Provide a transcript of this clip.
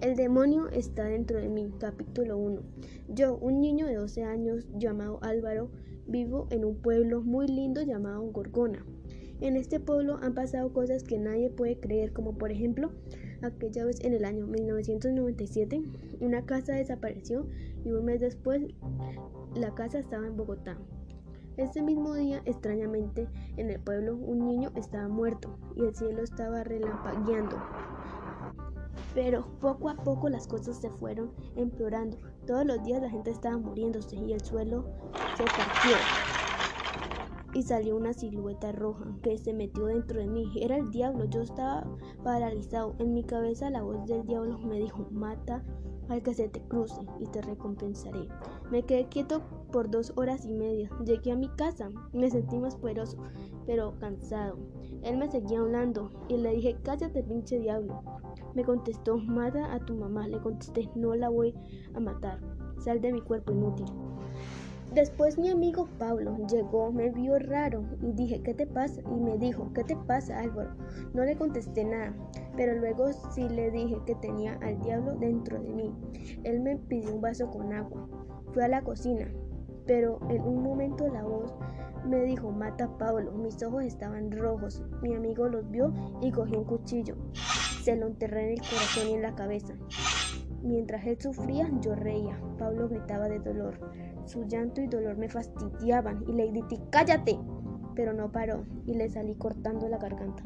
El demonio está dentro de mí, capítulo 1. Yo, un niño de 12 años llamado Álvaro, vivo en un pueblo muy lindo llamado Gorgona. En este pueblo han pasado cosas que nadie puede creer, como por ejemplo, aquella vez en el año 1997, una casa desapareció y un mes después la casa estaba en Bogotá. Ese mismo día, extrañamente, en el pueblo un niño estaba muerto y el cielo estaba relampagueando. Pero poco a poco las cosas se fueron empeorando. Todos los días la gente estaba muriéndose y el suelo se partió. Y salió una silueta roja que se metió dentro de mí. Era el diablo. Yo estaba paralizado. En mi cabeza la voz del diablo me dijo, mata al que se te cruce y te recompensaré. Me quedé quieto por dos horas y media. Llegué a mi casa. Me sentí más poderoso, pero cansado. Él me seguía hablando y le dije, cállate pinche diablo. Me contestó, mata a tu mamá. Le contesté, no la voy a matar. Sal de mi cuerpo inútil. Después mi amigo Pablo llegó, me vio raro y dije, ¿qué te pasa? Y me dijo, ¿qué te pasa Álvaro? No le contesté nada, pero luego sí le dije que tenía al diablo dentro de mí. Él me pidió un vaso con agua. Fui a la cocina, pero en un momento la voz me dijo, mata a Pablo. Mis ojos estaban rojos. Mi amigo los vio y cogió un cuchillo. Se lo enterré en el corazón y en la cabeza. Mientras él sufría, yo reía. Pablo gritaba de dolor. Su llanto y dolor me fastidiaban y le grité, cállate. Pero no paró y le salí cortando la garganta.